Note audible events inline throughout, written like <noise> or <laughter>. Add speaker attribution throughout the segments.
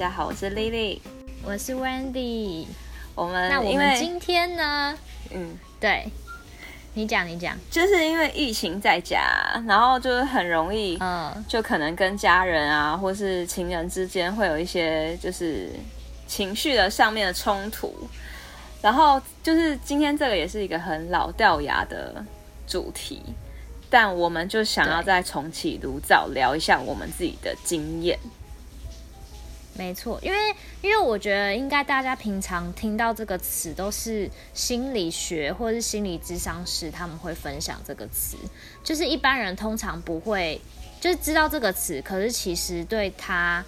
Speaker 1: 家好，我是 Lily，
Speaker 2: 我是 Wendy。
Speaker 1: 我们
Speaker 2: 那我们今天呢？
Speaker 1: 嗯，
Speaker 2: 对，你讲你讲，
Speaker 1: 就是因为疫情在家，然后就是很容易，嗯，就可能跟家人啊，或是情人之间会有一些就是情绪的上面的冲突。然后就是今天这个也是一个很老掉牙的主题，但我们就想要再重启炉灶，聊一下我们自己的经验。
Speaker 2: 没错，因为因为我觉得应该大家平常听到这个词都是心理学或是心理智商师他们会分享这个词，就是一般人通常不会就是知道这个词，可是其实对他。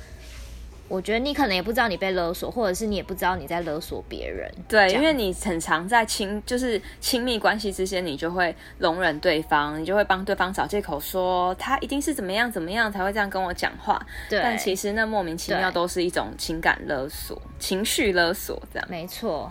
Speaker 2: 我觉得你可能也不知道你被勒索，或者是你也不知道你在勒索别人。
Speaker 1: 对，因为你很常在亲，就是亲密关系之间，你就会容忍对方，你就会帮对方找借口说他一定是怎么样怎么样才会这样跟我讲话。对，但其实那莫名其妙都是一种情感勒索、情绪勒索，这样。
Speaker 2: 没错。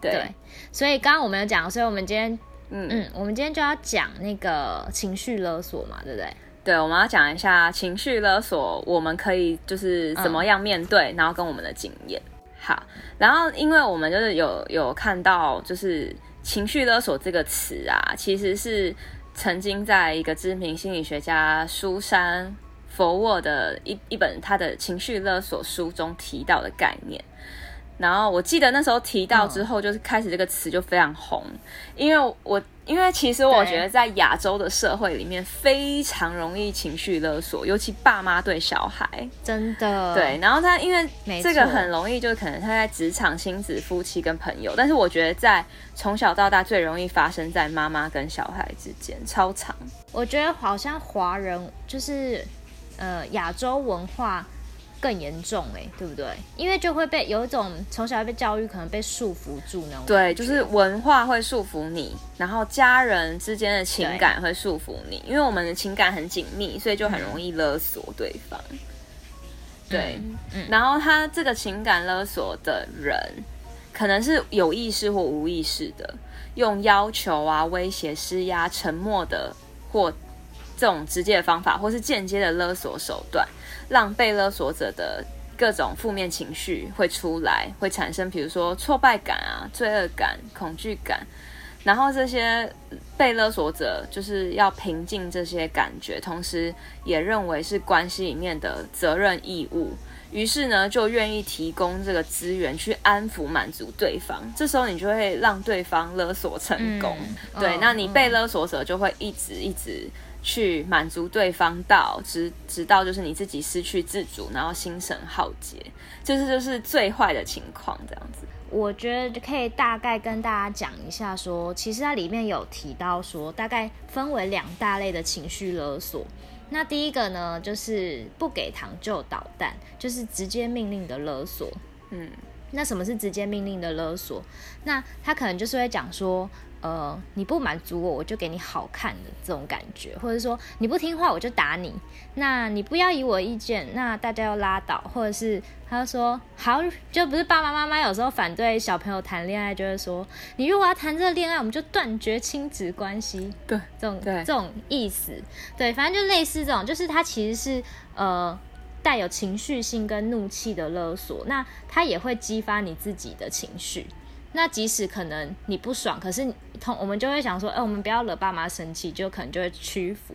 Speaker 2: 对。
Speaker 1: 对，
Speaker 2: 所以刚刚我们有讲，所以我们今天，嗯嗯，我们今天就要讲那个情绪勒索嘛，对不对？
Speaker 1: 对，我们要讲一下情绪勒索，我们可以就是怎么样面对，嗯、然后跟我们的经验。好，然后因为我们就是有有看到，就是情绪勒索这个词啊，其实是曾经在一个知名心理学家苏珊佛沃的一一本他的情绪勒索书中提到的概念。然后我记得那时候提到之后，就是开始这个词就非常红，因为我因为其实我觉得在亚洲的社会里面非常容易情绪勒索，尤其爸妈对小孩，
Speaker 2: 真的
Speaker 1: 对。然后他因为这个很容易，就可能他在职场、亲子、夫妻跟朋友，但是我觉得在从小到大最容易发生在妈妈跟小孩之间，超常。
Speaker 2: 我觉得好像华人就是呃亚洲文化。更严重哎、欸，对不对？因为就会被有一种从小被教育，可能被束缚住那种。
Speaker 1: 对，就是文化会束缚你，然后家人之间的情感会束缚你，因为我们的情感很紧密，所以就很容易勒索对方。嗯、对，嗯、然后他这个情感勒索的人，可能是有意识或无意识的，用要求啊、威胁、施压、沉默的或这种直接的方法，或是间接的勒索手段。让被勒索者的各种负面情绪会出来，会产生，比如说挫败感啊、罪恶感、恐惧感，然后这些被勒索者就是要平静这些感觉，同时也认为是关系里面的责任义务，于是呢就愿意提供这个资源去安抚、满足对方。这时候你就会让对方勒索成功，嗯、对，哦、那你被勒索者就会一直一直。去满足对方到直直到就是你自己失去自主，然后心神耗竭，就是就是最坏的情况这样子。
Speaker 2: 我觉得可以大概跟大家讲一下说，说其实它里面有提到说，大概分为两大类的情绪勒索。那第一个呢，就是不给糖就捣蛋，就是直接命令的勒索。嗯，那什么是直接命令的勒索？那他可能就是会讲说。呃，你不满足我，我就给你好看的这种感觉，或者说你不听话，我就打你。那你不要以我意见，那大家要拉倒，或者是他就说好，就不是爸爸妈妈有时候反对小朋友谈恋爱，就会说你如果要谈这个恋爱，我们就断绝亲子关系。对，这种这种意思，对，反正就类似这种，就是他其实是呃带有情绪性跟怒气的勒索，那他也会激发你自己的情绪。那即使可能你不爽，可是通我们就会想说，哎、欸，我们不要惹爸妈生气，就可能就会屈服，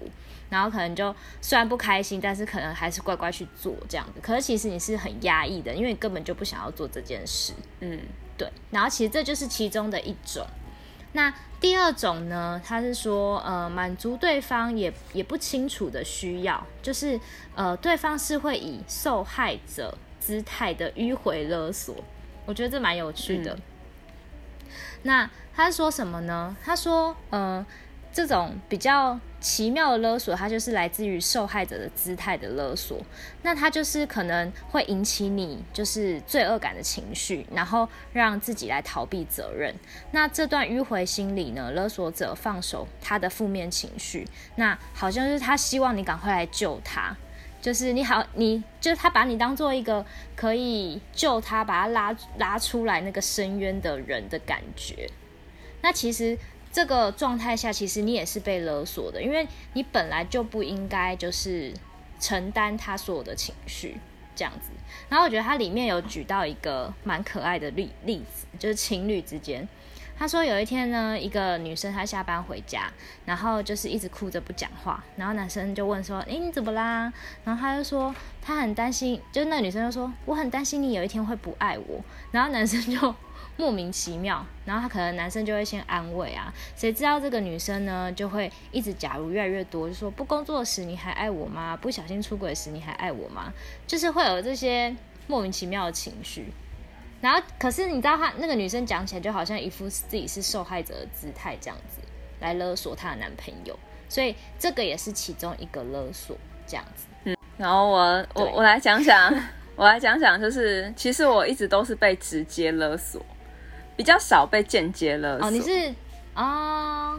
Speaker 2: 然后可能就虽然不开心，但是可能还是乖乖去做这样子。可是其实你是很压抑的，因为你根本就不想要做这件事。嗯，对。然后其实这就是其中的一种。那第二种呢，他是说，呃，满足对方也也不清楚的需要，就是呃，对方是会以受害者姿态的迂回勒索。我觉得这蛮有趣的。嗯那他说什么呢？他说，呃，这种比较奇妙的勒索，它就是来自于受害者的姿态的勒索。那他就是可能会引起你就是罪恶感的情绪，然后让自己来逃避责任。那这段迂回心理呢，勒索者放手他的负面情绪，那好像是他希望你赶快来救他。就是你好，你就是他把你当做一个可以救他，把他拉拉出来那个深渊的人的感觉。那其实这个状态下，其实你也是被勒索的，因为你本来就不应该就是承担他所有的情绪。这样子。然后我觉得它里面有举到一个蛮可爱的例例子，就是情侣之间。他说有一天呢，一个女生她下班回家，然后就是一直哭着不讲话，然后男生就问说：“诶，你怎么啦？”然后他就说他很担心，就是那女生就说：“我很担心你有一天会不爱我。”然后男生就莫名其妙，然后他可能男生就会先安慰啊，谁知道这个女生呢就会一直假如越来越多，就说不工作时你还爱我吗？不小心出轨时你还爱我吗？就是会有这些莫名其妙的情绪。然后，可是你知道，她那个女生讲起来就好像一副自己是受害者的姿态，这样子来勒索她的男朋友，所以这个也是其中一个勒索，这样子。
Speaker 1: 嗯，然后我我我来讲讲，我来讲讲，就是其实我一直都是被直接勒索，比较少被间接勒索。
Speaker 2: 哦，你是啊？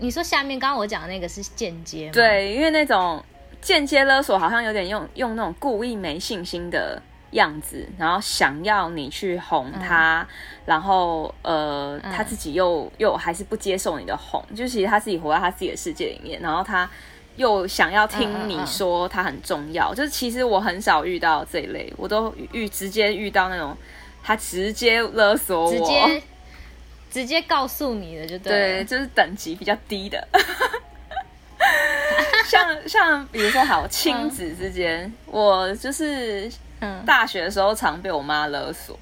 Speaker 2: 你说下面刚刚我讲的那个是间接吗？
Speaker 1: 对，因为那种间接勒索好像有点用用那种故意没信心的。样子，然后想要你去哄他，嗯、然后呃，嗯、他自己又又还是不接受你的哄，就其实他自己活在他自己的世界里面，然后他又想要听你说他很重要，就是其实我很少遇到这一类，我都遇直接遇到那种他直接勒索我，
Speaker 2: 直接直接告诉你的就对，
Speaker 1: 对，就是等级比较低的，<laughs> 像像比如说好亲子之间，嗯、我就是。大学的时候常被我妈勒索，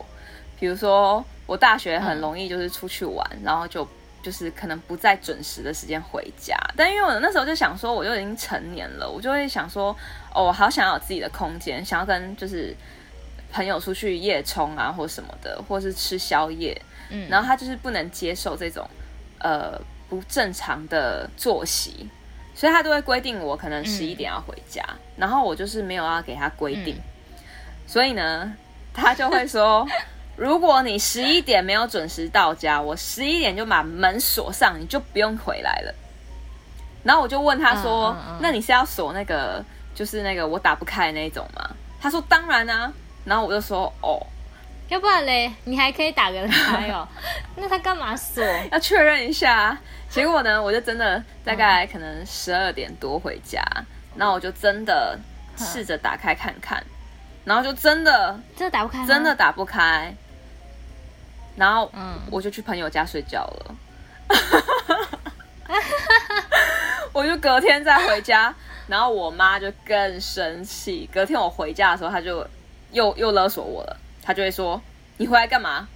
Speaker 1: 比如说我大学很容易就是出去玩，嗯、然后就就是可能不在准时的时间回家。但因为我那时候就想说，我就已经成年了，我就会想说，哦，我好想要有自己的空间，想要跟就是朋友出去夜冲啊，或什么的，或是吃宵夜。嗯，然后他就是不能接受这种呃不正常的作息，所以他都会规定我可能十一点要回家，嗯、然后我就是没有要给他规定。嗯所以呢，他就会说，<laughs> 如果你十一点没有准时到家，我十一点就把门锁上，你就不用回来了。然后我就问他说：“嗯嗯嗯、那你是要锁那个，就是那个我打不开的那种吗？”他说：“当然啊。”然后我就说：“哦，
Speaker 2: 要不然嘞，你还可以打个开哦。<laughs> 那他干嘛锁？
Speaker 1: 要确认一下。结果呢，我就真的大概可能十二点多回家，那、嗯、我就真的试着打开看看。然后就真的，
Speaker 2: 真的打不开，
Speaker 1: 真的打不开。然后，嗯，我就去朋友家睡觉了。<laughs> 我就隔天再回家，然后我妈就更生气。隔天我回家的时候，她就又又勒索我了。她就会说：“你回来干嘛？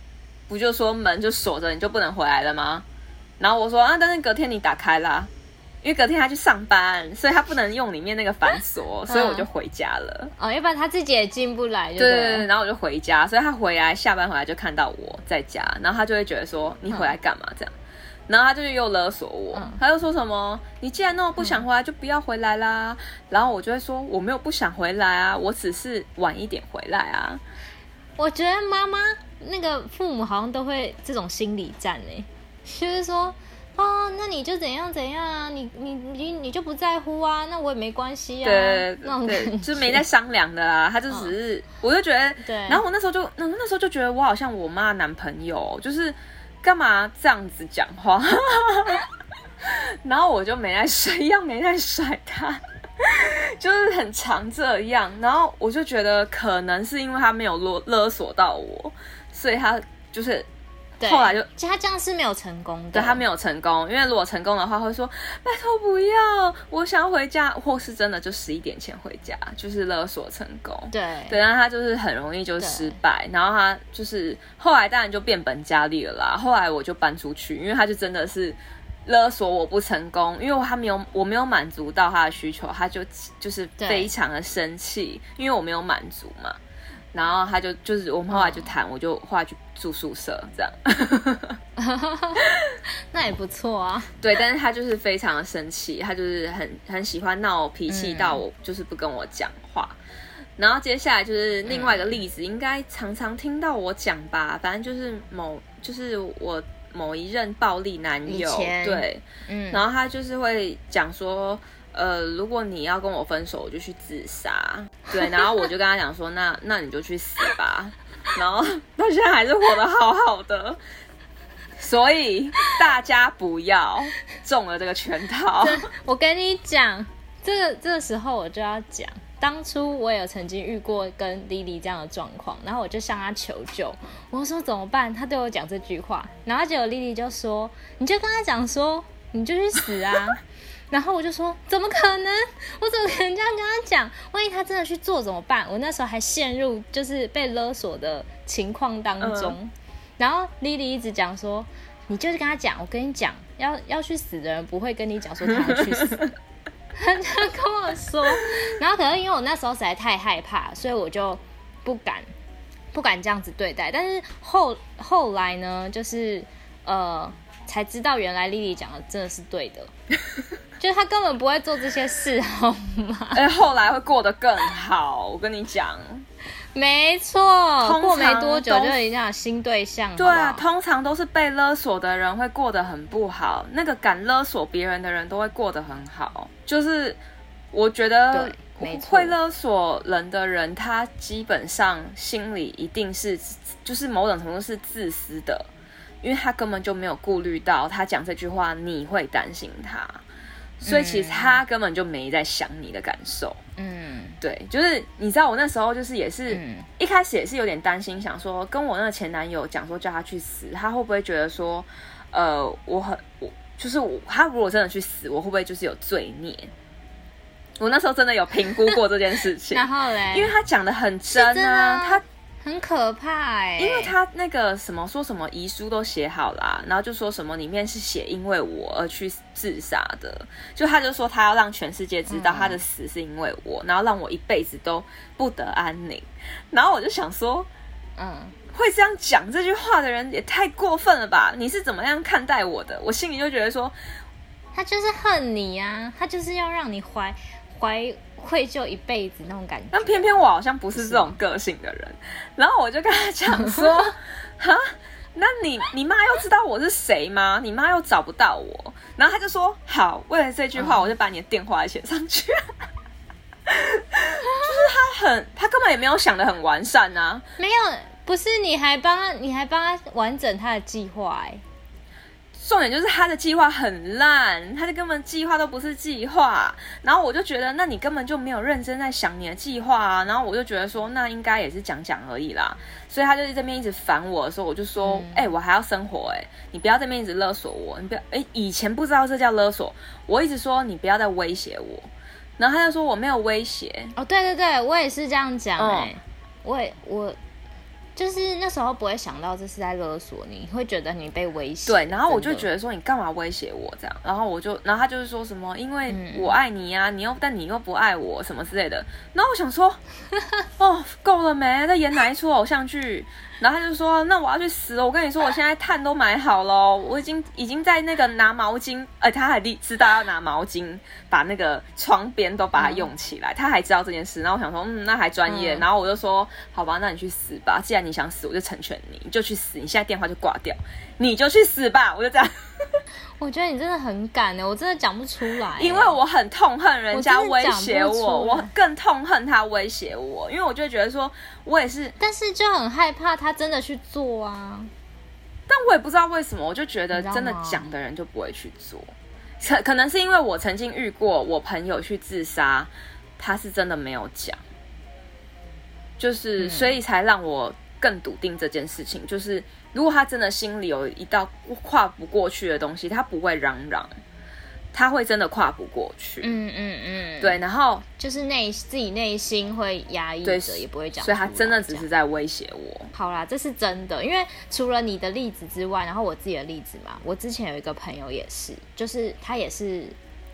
Speaker 1: 不就说门就锁着，你就不能回来了吗？”然后我说：“啊，但是隔天你打开啦。”因为隔天他去上班，所以他不能用里面那个反锁，所以我就回家了。
Speaker 2: 哦，要不然他自己也进不来。对
Speaker 1: 对对，然后我就回家，所以他回来下班回来就看到我在家，然后他就会觉得说，你回来干嘛这样？然后他就又勒索我，他就说什么，你既然那么不想回来，就不要回来啦。然后我就会说，我没有不想回来啊，我只是晚一点回来啊。
Speaker 2: 我觉得妈妈那个父母好像都会这种心理战呢，就是说。哦，那你就怎样怎样啊？你你你你就不在乎啊？那我也没关系啊。
Speaker 1: 对对，就是没在商量的啦。他就只是，哦、我就觉得，对。然后我那时候就那那时候就觉得我好像我妈男朋友，就是干嘛这样子讲话？<laughs> 然后我就没在甩，一样没在甩他，就是很常这样。然后我就觉得可能是因为他没有勒勒索到我，所以他就是。对后来就，
Speaker 2: 其实他这样是没有成功的。
Speaker 1: 对，他没有成功，因为如果成功的话，会说拜托不要，我想要回家，或是真的就十一点前回家，就是勒索成功。
Speaker 2: 对，
Speaker 1: 对，然后他就是很容易就失败，然后他就是后来当然就变本加厉了啦。后来我就搬出去，因为他就真的是勒索我不成功，因为他没有我没有满足到他的需求，他就就是非常的生气，因为我没有满足嘛。然后他就就是我们后来就谈，哦、我就后来去住宿舍这样，<laughs>
Speaker 2: 那也不错啊。
Speaker 1: 对，但是他就是非常的生气，他就是很很喜欢闹脾气到我，就是不跟我讲话。嗯、然后接下来就是另外一个例子，嗯、应该常常听到我讲吧，反正就是某就是我某一任暴力男友，对，嗯，然后他就是会讲说。呃，如果你要跟我分手，我就去自杀。对，然后我就跟他讲说，那那你就去死吧。<laughs> 然后他现在还是活得好好的，所以大家不要中了这个圈套。
Speaker 2: 我跟你讲，这个这个时候我就要讲，当初我也有曾经遇过跟 Lily 这样的状况，然后我就向她求救，我说怎么办？她对我讲这句话，然后结果 Lily 就说：“你就跟他讲说，你就去死啊！”然后我就说：“怎么可能？我怎么可能这样跟他讲？万一他真的去做怎么办？”我那时候还陷入就是被勒索的情况当中，嗯、然后 Lily 一直讲说。你就是跟他讲，我跟你讲，要要去死的人不会跟你讲说他要去死，<laughs> 他就跟我说，然后可能因为我那时候实在太害怕，所以我就不敢不敢这样子对待。但是后后来呢，就是呃才知道原来丽丽讲的真的是对的，<laughs> 就是他根本不会做这些事，好吗？
Speaker 1: 哎，后来会过得更好，我跟你讲。
Speaker 2: 没错，过没多久就已经有新对象。
Speaker 1: 对啊，通常都是被勒索的人会过得很不好，那个敢勒索别人的人都会过得很好。就是我觉得会勒索人的人，他基本上心里一定是就是某种程度是自私的，因为他根本就没有顾虑到他讲这句话你会担心他。所以其实他根本就没在想你的感受，嗯，对，就是你知道我那时候就是也是、嗯、一开始也是有点担心，想说跟我那个前男友讲说叫他去死，他会不会觉得说，呃，我很我就是我他如果真的去死，我会不会就是有罪孽？我那时候真的有评估过这件事情，<laughs>
Speaker 2: 然后嘞，
Speaker 1: 因为他讲的很真啊，他。
Speaker 2: 很可怕哎、欸，
Speaker 1: 因为他那个什么说什么遗书都写好了，然后就说什么里面是写因为我而去自杀的，就他就说他要让全世界知道他的死是因为我，嗯、然后让我一辈子都不得安宁。然后我就想说，嗯，会这样讲这句话的人也太过分了吧？你是怎么样看待我的？我心里就觉得说，
Speaker 2: 他就是恨你啊，他就是要让你怀怀。愧疚一辈子那种感觉，
Speaker 1: 但偏偏我好像不是这种个性的人，然后我就跟他讲说，<laughs> 哈，那你你妈又知道我是谁吗？你妈又找不到我，然后他就说好，为了这句话，我就把你的电话写上去。<laughs> 就是他很，他根本也没有想的很完善啊，
Speaker 2: 没有，不是你还帮他，你还帮他完整他的计划哎。
Speaker 1: 重点就是他的计划很烂，他的根本计划都不是计划。然后我就觉得，那你根本就没有认真在想你的计划啊。然后我就觉得说，那应该也是讲讲而已啦。所以他就在这边一直烦我的时候，我就说，哎、嗯欸，我还要生活、欸，哎，你不要在这边一直勒索我，你不要，哎、欸，以前不知道这叫勒索，我一直说你不要再威胁我。然后他就说我没有威胁。
Speaker 2: 哦，对对对，我也是这样讲、欸，哎、嗯，我也我。就是那时候不会想到这是在勒索你，会觉得你被威胁。
Speaker 1: 对，然后我就觉得说你干嘛威胁我这样，然后我就，然后他就是说什么，因为我爱你呀、啊，你又但你又不爱我什么之类的。然后我想说，<laughs> 哦，够了没？在演哪一出偶像剧？然后他就说：“那我要去死了！我跟你说，我现在炭都买好了，我已经已经在那个拿毛巾，哎，他还知道要拿毛巾把那个窗边都把它用起来，嗯、他还知道这件事。然后我想说，嗯，那还专业。嗯、然后我就说，好吧，那你去死吧！既然你想死，我就成全你，你就去死。你现在电话就挂掉，你就去死吧！我就这样。<laughs> ”
Speaker 2: 我觉得你真的很敢呢，我真的讲不出来，
Speaker 1: 因为我很痛恨人家威胁我，我，我更痛恨他威胁我，因为我就觉得说，我也是，
Speaker 2: 但是就很害怕他真的去做啊，
Speaker 1: 但我也不知道为什么，我就觉得真的讲的人就不会去做，可可能是因为我曾经遇过我朋友去自杀，他是真的没有讲，就是所以才让我更笃定这件事情，就是。如果他真的心里有一道跨不过去的东西，他不会嚷嚷，他会真的跨不过去。嗯嗯嗯，对，然后
Speaker 2: 就是内自己内心会压抑着，也不会讲，
Speaker 1: 所以他真的只是在威胁我。
Speaker 2: 好啦，这是真的，因为除了你的例子之外，然后我自己的例子嘛，我之前有一个朋友也是，就是他也是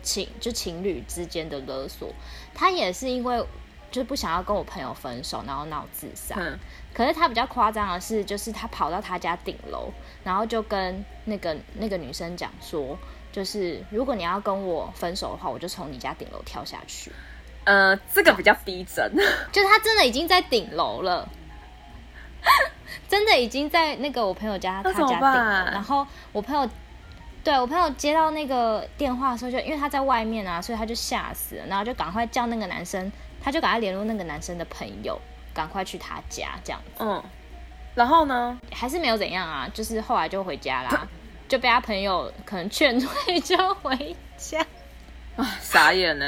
Speaker 2: 情就情侣之间的勒索，他也是因为就是不想要跟我朋友分手，然后闹自杀。嗯可是他比较夸张的是，就是他跑到他家顶楼，然后就跟那个那个女生讲说，就是如果你要跟我分手的话，我就从你家顶楼跳下去。
Speaker 1: 呃，这个比较逼真，
Speaker 2: 就是他真的已经在顶楼了，<laughs> 真的已经在那个我朋友家他家顶楼，然后我朋友对我朋友接到那个电话的时候，就因为他在外面啊，所以他就吓死了，然后就赶快叫那个男生，他就赶快联络那个男生的朋友。赶快去他家，这样子。嗯，
Speaker 1: 然后呢？
Speaker 2: 还是没有怎样啊，就是后来就回家啦，<coughs> 就被他朋友可能劝退，就回家。
Speaker 1: 啊，傻眼呢。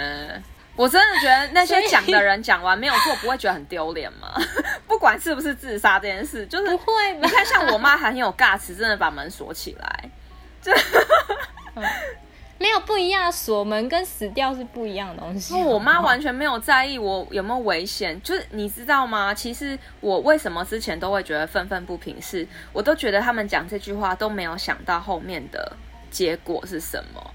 Speaker 1: 我真的觉得那些讲的人讲完没有做，不会觉得很丢脸吗？<laughs> 不管是不是自杀这件事，就是
Speaker 2: 不会。
Speaker 1: 你看，像我妈很有尬词，真的把门锁起来，就、
Speaker 2: 嗯、<laughs> 没有不一样。锁门跟死掉是不一样的东西。
Speaker 1: 我妈完全没有在意我有没有危险，就是你知道吗？其实我为什么之前都会觉得愤愤不平是，是我都觉得他们讲这句话都没有想到后面的结果是什么。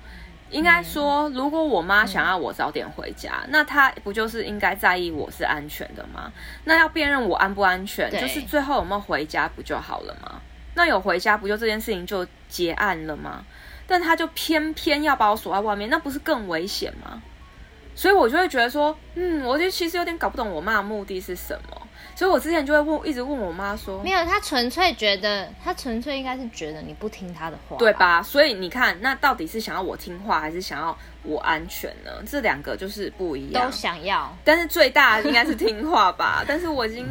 Speaker 1: 应该说，如果我妈想要我早点回家，嗯、那她不就是应该在意我是安全的吗？那要辨认我安不安全，就是最后有没有回家不就好了吗？那有回家不就这件事情就结案了吗？但他就偏偏要把我锁在外面，那不是更危险吗？所以我就会觉得说，嗯，我就其实有点搞不懂我妈的目的是什么。所以，我之前就会问，一直问我妈说，
Speaker 2: 没有，她纯粹觉得，她纯粹应该是觉得你不听她的话，
Speaker 1: 对吧？所以你看，那到底是想要我听话，还是想要我安全呢？这两个就是不一样，
Speaker 2: 都想要。
Speaker 1: 但是最大应该是听话吧？但是我已经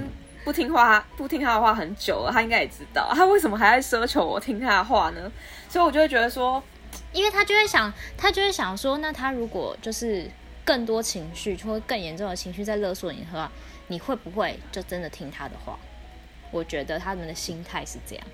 Speaker 1: 不听话，不听他的话很久了，他应该也知道，他为什么还在奢求我听他的话呢？所以我就会觉得说，
Speaker 2: 因为他就会想，他就会想说，那他如果就是更多情绪或更严重的情绪在勒索你的话。你会不会就真的听他的话？我觉得他们的心态是这样，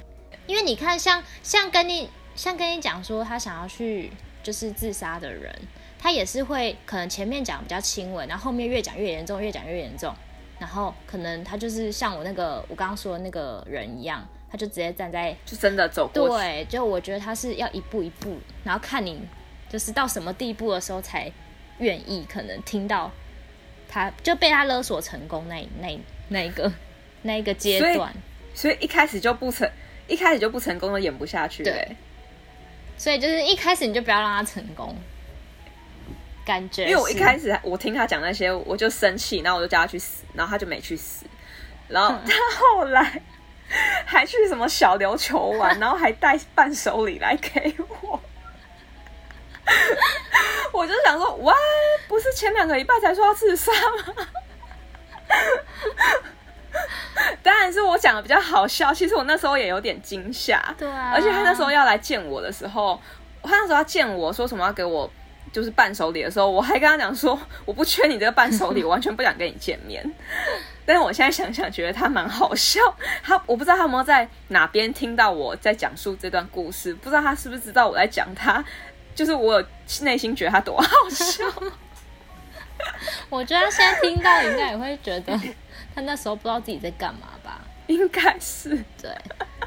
Speaker 2: 因为你看像，像像跟你像跟你讲说他想要去就是自杀的人，他也是会可能前面讲比较轻微，然后后面越讲越严重，越讲越严重，然后可能他就是像我那个我刚刚说的那个人一样，他就直接站在
Speaker 1: 就真的走过去。
Speaker 2: 对，就我觉得他是要一步一步，然后看你就是到什么地步的时候才愿意可能听到。他就被他勒索成功那那那一个 <laughs> 那一个阶段，
Speaker 1: 所以一开始就不成，一开始就不成功的演不下去。对，
Speaker 2: 所以就是一开始你就不要让他成功，感觉。
Speaker 1: 因为我一开始我听他讲那些，我就生气，然后我就叫他去死，然后他就没去死，然后他 <laughs> 后来还去什么小琉球玩，<laughs> 然后还带伴手礼来给我。<laughs> 我就想说，哇，不是前两个礼拜才说要自杀吗？当然是我讲的比较好笑。其实我那时候也有点惊吓，
Speaker 2: 对啊。
Speaker 1: 而且他那时候要来见我的时候，他那时候要见我说什么要给我就是伴手礼的时候，我还跟他讲说，我不缺你这个伴手礼，我完全不想跟你见面。<laughs> 但是我现在想想，觉得他蛮好笑。他我不知道他有没有在哪边听到我在讲述这段故事，不知道他是不是知道我在讲他。就是我内心觉得他多好笑，<laughs>
Speaker 2: 我觉得他现在听到应该也会觉得他那时候不知道自己在干嘛吧？
Speaker 1: 应该是
Speaker 2: 对，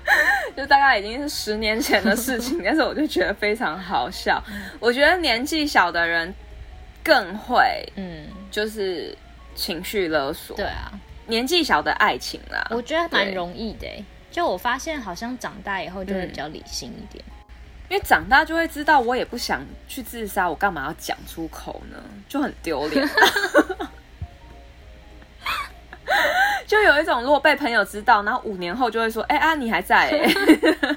Speaker 2: <laughs>
Speaker 1: 就大概已经是十年前的事情，<laughs> 但是我就觉得非常好笑。我觉得年纪小的人更会，嗯，就是情绪勒索。
Speaker 2: 对啊，
Speaker 1: 年纪小的爱情啦，
Speaker 2: 我觉得蛮容易的。就我发现，好像长大以后就会比较理性一点。
Speaker 1: 因为长大就会知道，我也不想去自杀，我干嘛要讲出口呢？就很丢脸。<laughs> 有一种，如果被朋友知道，然后五年后就会说：“哎、欸、啊，你还在、欸？”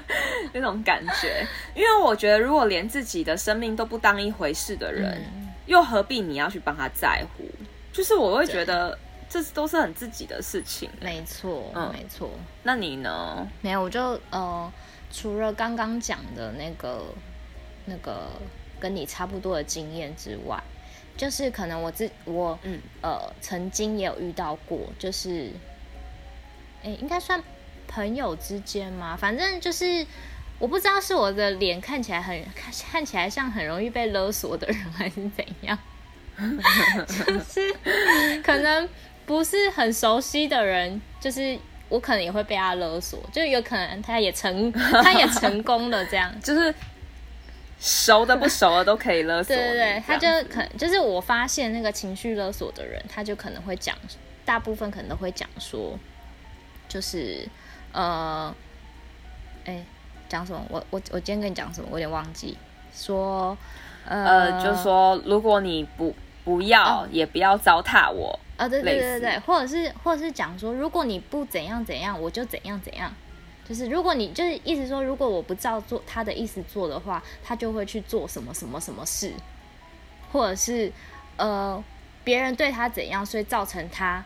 Speaker 1: <laughs> <laughs> 那种感觉。因为我觉得，如果连自己的生命都不当一回事的人，嗯、又何必你要去帮他在乎？就是我会觉得，这都是很自己的事情。
Speaker 2: 没错，嗯，没错。
Speaker 1: 那你呢？
Speaker 2: 没有，我就呃。除了刚刚讲的那个、那个跟你差不多的经验之外，就是可能我自我嗯呃曾经也有遇到过，就是哎、欸，应该算朋友之间嘛？反正就是我不知道是我的脸看起来很看看起来像很容易被勒索的人，<laughs> 还是怎样，就是可能不是很熟悉的人，就是。我可能也会被他勒索，就有可能他也成，他也成功了，这样 <laughs>
Speaker 1: 就是熟的不熟的都可以勒索。
Speaker 2: 对对对，他就可能就是我发现那个情绪勒索的人，他就可能会讲，大部分可能都会讲说，就是呃，哎，讲什么？我我我今天跟你讲什么？我有点忘记。说呃，
Speaker 1: 呃，就是说如果你不不要，啊、也不要糟蹋我。
Speaker 2: 啊、哦，对对对对，或者是或者是讲说，如果你不怎样怎样，我就怎样怎样。就是如果你就是意思说，如果我不照做他的意思做的话，他就会去做什么什么什么事，或者是呃别人对他怎样，所以造成他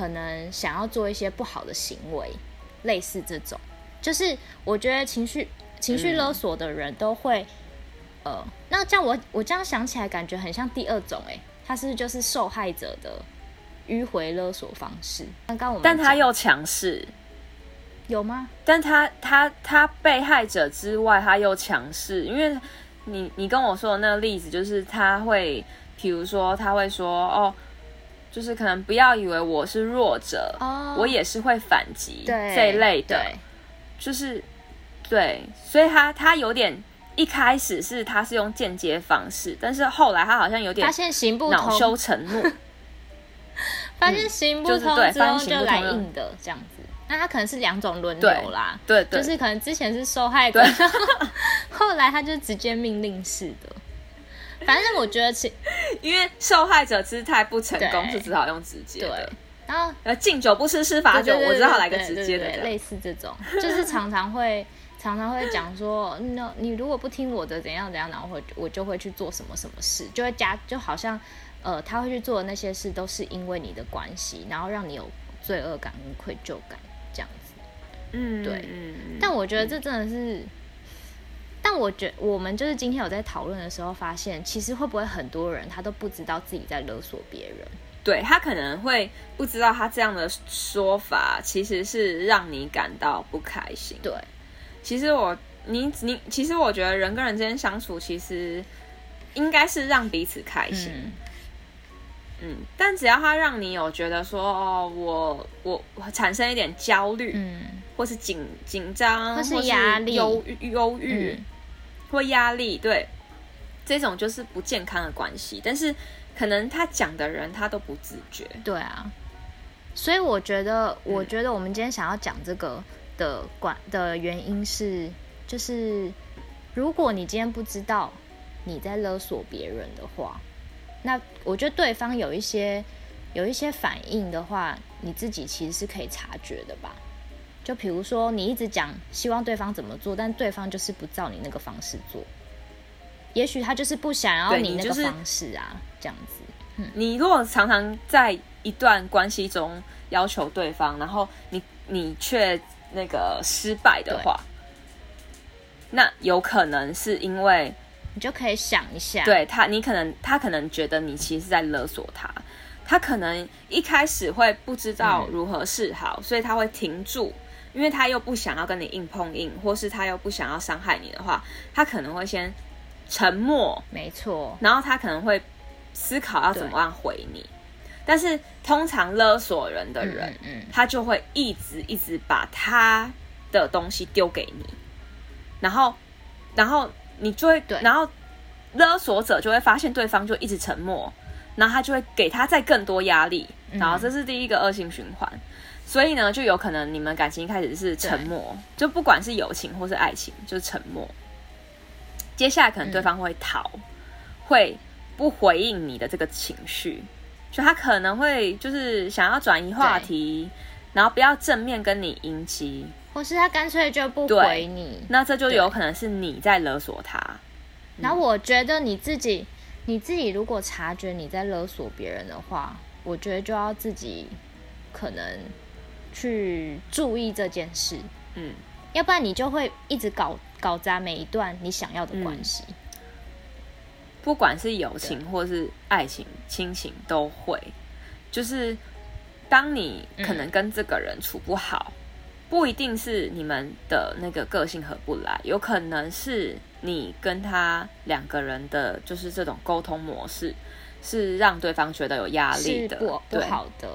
Speaker 2: 可能想要做一些不好的行为，类似这种。就是我觉得情绪情绪勒索的人都会，嗯、呃，那这样我我这样想起来，感觉很像第二种哎、欸。他是不是就是受害者的迂回勒索方式？刚刚我们，
Speaker 1: 但他又强势，
Speaker 2: 有吗？
Speaker 1: 但他他他被害者之外，他又强势，因为你你跟我说的那个例子，就是他会，比如说他会说哦。就是可能不要以为我是弱者，oh, 我也是会反击这一类的，就是对，所以他他有点一开始是他是用间接方式，但是后来他好像有点发现行不通，恼羞成怒，<laughs>
Speaker 2: 发现行不通之后就来硬的这样子。那他可能是两种轮流啦，
Speaker 1: 对，
Speaker 2: 就是可能之前是受害者，后来他就直接命令式的。反正我觉得，其 <laughs>
Speaker 1: 因为受害者姿态不成功，对就只好用直接的。对，
Speaker 2: 然后
Speaker 1: 呃，敬酒不吃吃罚酒，我只好来个直接的，
Speaker 2: 类似这种，就是常常会常常会讲说，那你如果不听我的，怎样怎样，然后会我就会去做什么什么事，就会加，就好像呃，他会去做的那些事，都是因为你的关系，然后让你有罪恶感跟愧疚感这样子。嗯，对，嗯，但我觉得这真的是。但我觉得我们就是今天有在讨论的时候，发现其实会不会很多人他都不知道自己在勒索别人？
Speaker 1: 对，他可能会不知道他这样的说法其实是让你感到不开心。
Speaker 2: 对，
Speaker 1: 其实我你你其实我觉得人跟人之间相处其实应该是让彼此开心。嗯，嗯，但只要他让你有觉得说哦，我我产生一点焦虑，嗯，或是紧紧张，
Speaker 2: 或是压力、
Speaker 1: 忧忧郁。嗯或压力，对，这种就是不健康的关系。但是可能他讲的人他都不自觉。
Speaker 2: 对啊，所以我觉得，我觉得我们今天想要讲这个的关的原因是，就是如果你今天不知道你在勒索别人的话，那我觉得对方有一些有一些反应的话，你自己其实是可以察觉的吧。就比如说，你一直讲希望对方怎么做，但对方就是不照你那个方式做。也许他就是不想要你那个方式啊，这样子。嗯，
Speaker 1: 你如果常常在一段关系中要求对方，然后你你却那个失败的话，那有可能是因为
Speaker 2: 你就可以想一下，
Speaker 1: 对他，你可能他可能觉得你其实是在勒索他，他可能一开始会不知道如何是好，嗯，所以他会停住。因为他又不想要跟你硬碰硬，或是他又不想要伤害你的话，他可能会先沉默，
Speaker 2: 没错。
Speaker 1: 然后他可能会思考要怎么样回你。但是通常勒索人的人，嗯，嗯，他就会一直一直把他的东西丢给你，然后，然后你就会，对，然后勒索者就会发现对方就一直沉默，然后他就会给他再更多压力，然后这是第一个恶性循环。所以呢，就有可能你们感情一开始是沉默，就不管是友情或是爱情，就是沉默。接下来可能对方会逃，嗯、会不回应你的这个情绪，就他可能会就是想要转移话题，然后不要正面跟你迎击，
Speaker 2: 或是他干脆就不回你。
Speaker 1: 那这就有可能是你在勒索他。
Speaker 2: 然后我觉得你自己，你自己如果察觉你在勒索别人的话，我觉得就要自己可能。去注意这件事，嗯，要不然你就会一直搞搞砸每一段你想要的关系，嗯，
Speaker 1: 不管是友情或是爱情、亲情都会。就是当你可能跟这个人处不好，嗯，不一定是你们的那个个性合不来，有可能是你跟他两个人的就是这种沟通模式是让对方觉得有压力的，
Speaker 2: 不，不好的。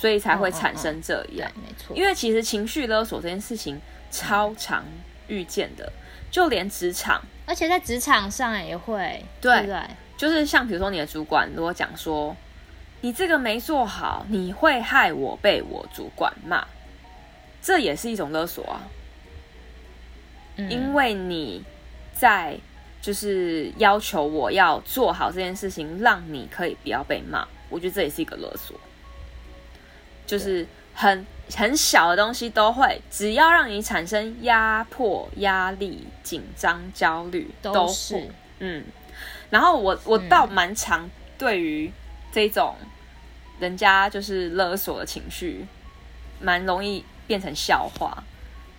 Speaker 1: 所以才会产生
Speaker 2: 这样，没错。
Speaker 1: 因为其实情绪勒索这件事情超常遇见的，嗯、就连职场，
Speaker 2: 而且在职场上也会，
Speaker 1: 对，
Speaker 2: 对，对，
Speaker 1: 就是像比如说你的主管如果讲说你这个没做好，你会害我被我主管骂，这也是一种勒索啊。嗯、因为你在就是要求我要做好这件事情，让你可以不要被骂，我觉得这也是一个勒索。就是很很小的东西都会，只要让你产生压迫、压力、紧张、焦虑，都是嗯。然后我我倒蛮常对于这种人家就是勒索的情绪，蛮容易变成笑话。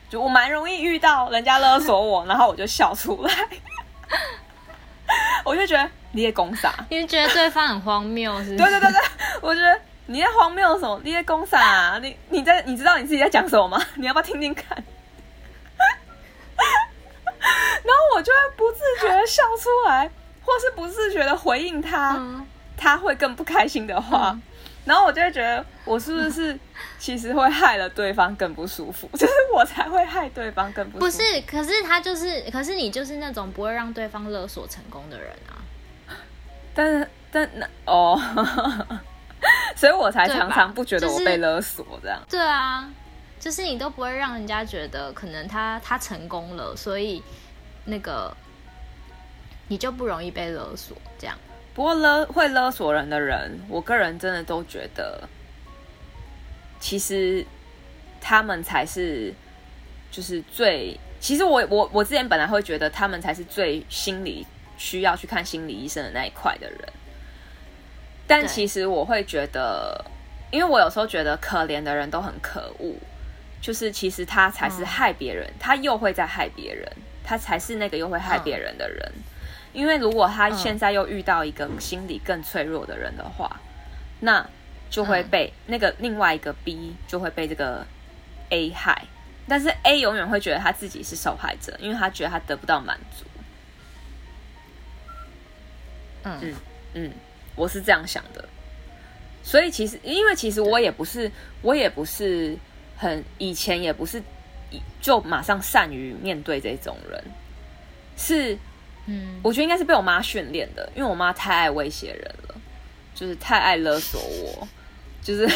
Speaker 1: 就我蛮容易遇到人家勒索我，然后我就笑出来，<laughs> 我就觉得你也攻傻？
Speaker 2: 因为觉得对方很荒谬，是不是？
Speaker 1: 对对对对，我觉得你在荒谬什么？你在攻啥？你你在你知道你自己在讲什么吗？<laughs> 你要不要听听看？<laughs> 然后我就会不自觉的笑出来，或是不自觉的回应他，嗯、他会更不开心的话。嗯然后我就会觉得，我是不是 <laughs> 其实会害了对方更不舒服？就是我才会害对方更不舒服。
Speaker 2: 不是，可是他就是，可是你就是那种不会让对方勒索成功的人啊。
Speaker 1: 但是，但那哦，所以我才常常不觉得我被勒索这样。
Speaker 2: 对啊，就是你都不会让人家觉得可能他他成功了，所以那个你就不容易被勒索这样。
Speaker 1: 不过勒会勒索人的人，我个人真的都觉得，其实他们才是就是最。其实我我我之前本来会觉得他们才是最心理需要去看心理医生的那一块的人，但其实我会觉得，因为我有时候觉得可怜的人都很可恶，就是其实他才是害别人，他又会在害别人，他才是那个又会害别人的人。因为如果他现在又遇到一个心理更脆弱的人的话，嗯、那就会被那个另外一个 B 就会被这个 A 害，但是 A 永远会觉得他自己是受害者，因为他觉得他得不到满足。嗯。嗯嗯，我是这样想的。所以其实，因为其实我也不是，我也不是很以前也不是就马上善于面对这种人，是。嗯，我觉得应该是被我妈训练的，因为我妈太爱威胁人了，就是太爱勒索我，就是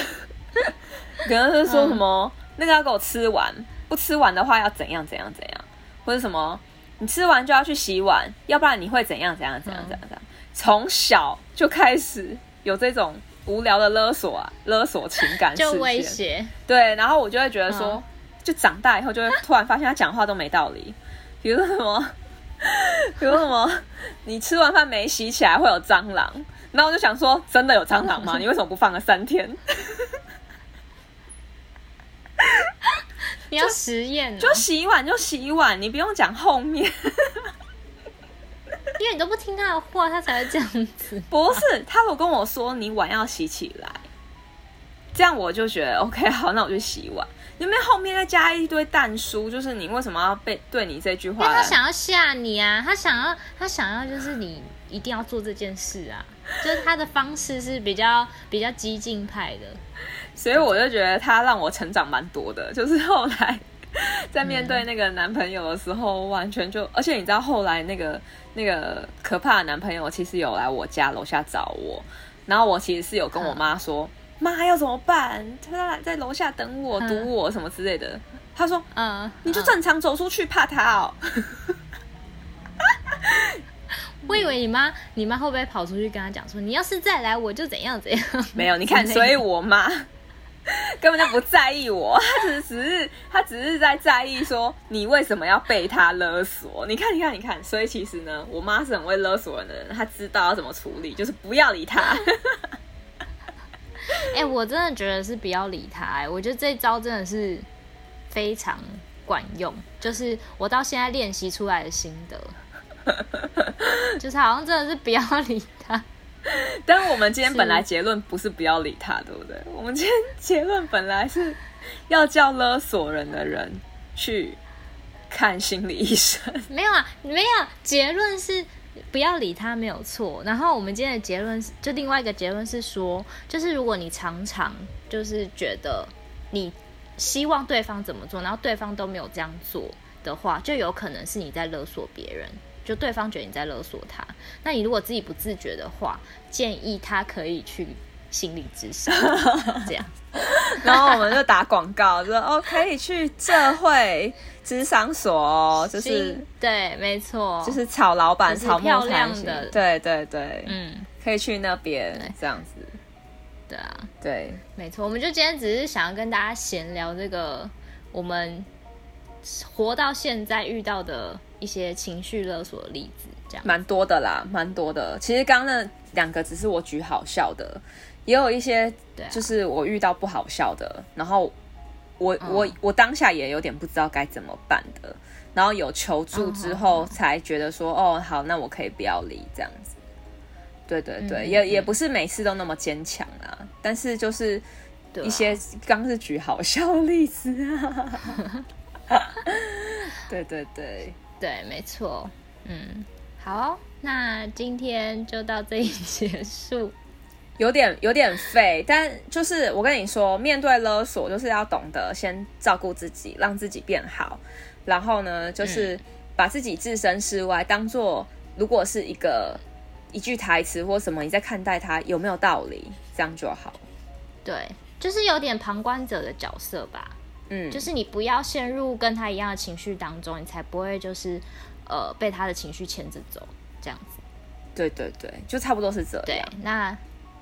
Speaker 1: 可能是说什么、嗯、那个要给我吃完，不吃完的话要怎样怎样怎样，或者什么你吃完就要去洗碗，要不然你会怎样怎样怎样怎样怎样。从小就开始有这种无聊的勒索啊，勒索情感，
Speaker 2: 就威胁。
Speaker 1: 对，然后我就会觉得说，就长大以后就会突然发现他讲话都没道理，比如说什么。<laughs> 比如什么，你吃完饭没洗起来会有蟑螂，然后我就想说，真的有蟑螂吗？<laughs> 你为什么不放个三天？<laughs>
Speaker 2: 你要实验，
Speaker 1: 就洗碗就洗碗，你不用讲后面，
Speaker 2: 因为你都不听他的话，他才会这样子。
Speaker 1: 不是，他如果跟我说你碗要洗起来，这样我就觉得 OK，<laughs> 好，那我就洗碗。有没有后面再加一堆蛋书？就是你为什么要被对你这句话？
Speaker 2: 他想要吓你啊！他想要，他想要就是你一定要做这件事啊！就是他的方式是比较比较激进派的，<laughs>
Speaker 1: 所以我就觉得他让我成长蛮多的。就是后来 <laughs> 在面对那个男朋友的时候，完全就……而且你知道后来那个那个可怕的男朋友其实有来我家楼下找我，然后我其实是有跟我妈说。妈要怎么办？他在楼下等我，堵我什么之类的。他说：“嗯，你就正常走出去，怕他哦。<laughs> ”
Speaker 2: 我以为你妈，你妈会不会跑出去跟他讲说：“你要是再来，我就怎样怎样？”
Speaker 1: 没有，你看，所以我妈 <laughs> 根本就不在意我，<laughs> 他只是只是他只是在在意说你为什么要被他勒索。你看，你看，你看，所以其实呢，我妈是很会勒索人的人，她知道要怎么处理，就是不要理他。<laughs>
Speaker 2: 哎、欸，我真的觉得是不要理他、欸。我觉得这招真的是非常管用，就是我到现在练习出来的心得，就是好像真的是不要理他。<laughs>
Speaker 1: 但我们今天本来结论不是不要理他，对不对？我们今天结论本来是要叫勒索人的人去看心理医生。<laughs>
Speaker 2: 没有啊，没有结论是。不要理他，没有错。然后我们今天的结论是，就另外一个结论是说，就是如果你常常就是觉得你希望对方怎么做，然后对方都没有这样做的话，就有可能是你在勒索别人，就对方觉得你在勒索他。那你如果自己不自觉的话，建议他可以去心理咨商，这样。<laughs>
Speaker 1: 然后我们就打广告，就说哦，可以去社会。智商所哦，就是
Speaker 2: 对，没错，
Speaker 1: 就是炒老板，炒
Speaker 2: 漂亮的，
Speaker 1: 对对对，嗯，可以去那边这样子，
Speaker 2: 对啊，
Speaker 1: 对，
Speaker 2: 没错，我们就今天只是想要跟大家闲聊这个我们活到现在遇到的一些情绪勒索的例子，这样
Speaker 1: 蛮多的啦，蛮多的。其实刚刚那两个只是我举好笑的，也有一些就是我遇到不好笑的，然后。我我我当下也有点不知道该怎么办的，然后有求助之后才觉得说，哦，好，那我可以不要理这样子。对对对，嗯、也也不是每次都那么坚强啊，但是就是一些刚是举好笑的例子啊。<laughs> 对对对
Speaker 2: 对，没错。嗯，好，那今天就到这里结束。
Speaker 1: 有点有点废，但就是我跟你说，面对勒索，就是要懂得先照顾自己，让自己变好。然后呢，就是把自己置身事外，当做如果是一个一句台词或什么，你在看待它有没有道理，这样就好。
Speaker 2: 对，就是有点旁观者的角色吧。嗯，就是你不要陷入跟他一样的情绪当中，你才不会就是呃被他的情绪牵着走，这样子。
Speaker 1: 对对对，就差不多是这样。
Speaker 2: 对，那。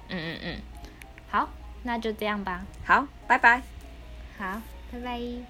Speaker 2: 嗯嗯嗯，好，那就这样吧。
Speaker 1: 好，拜拜。
Speaker 2: 好，拜拜。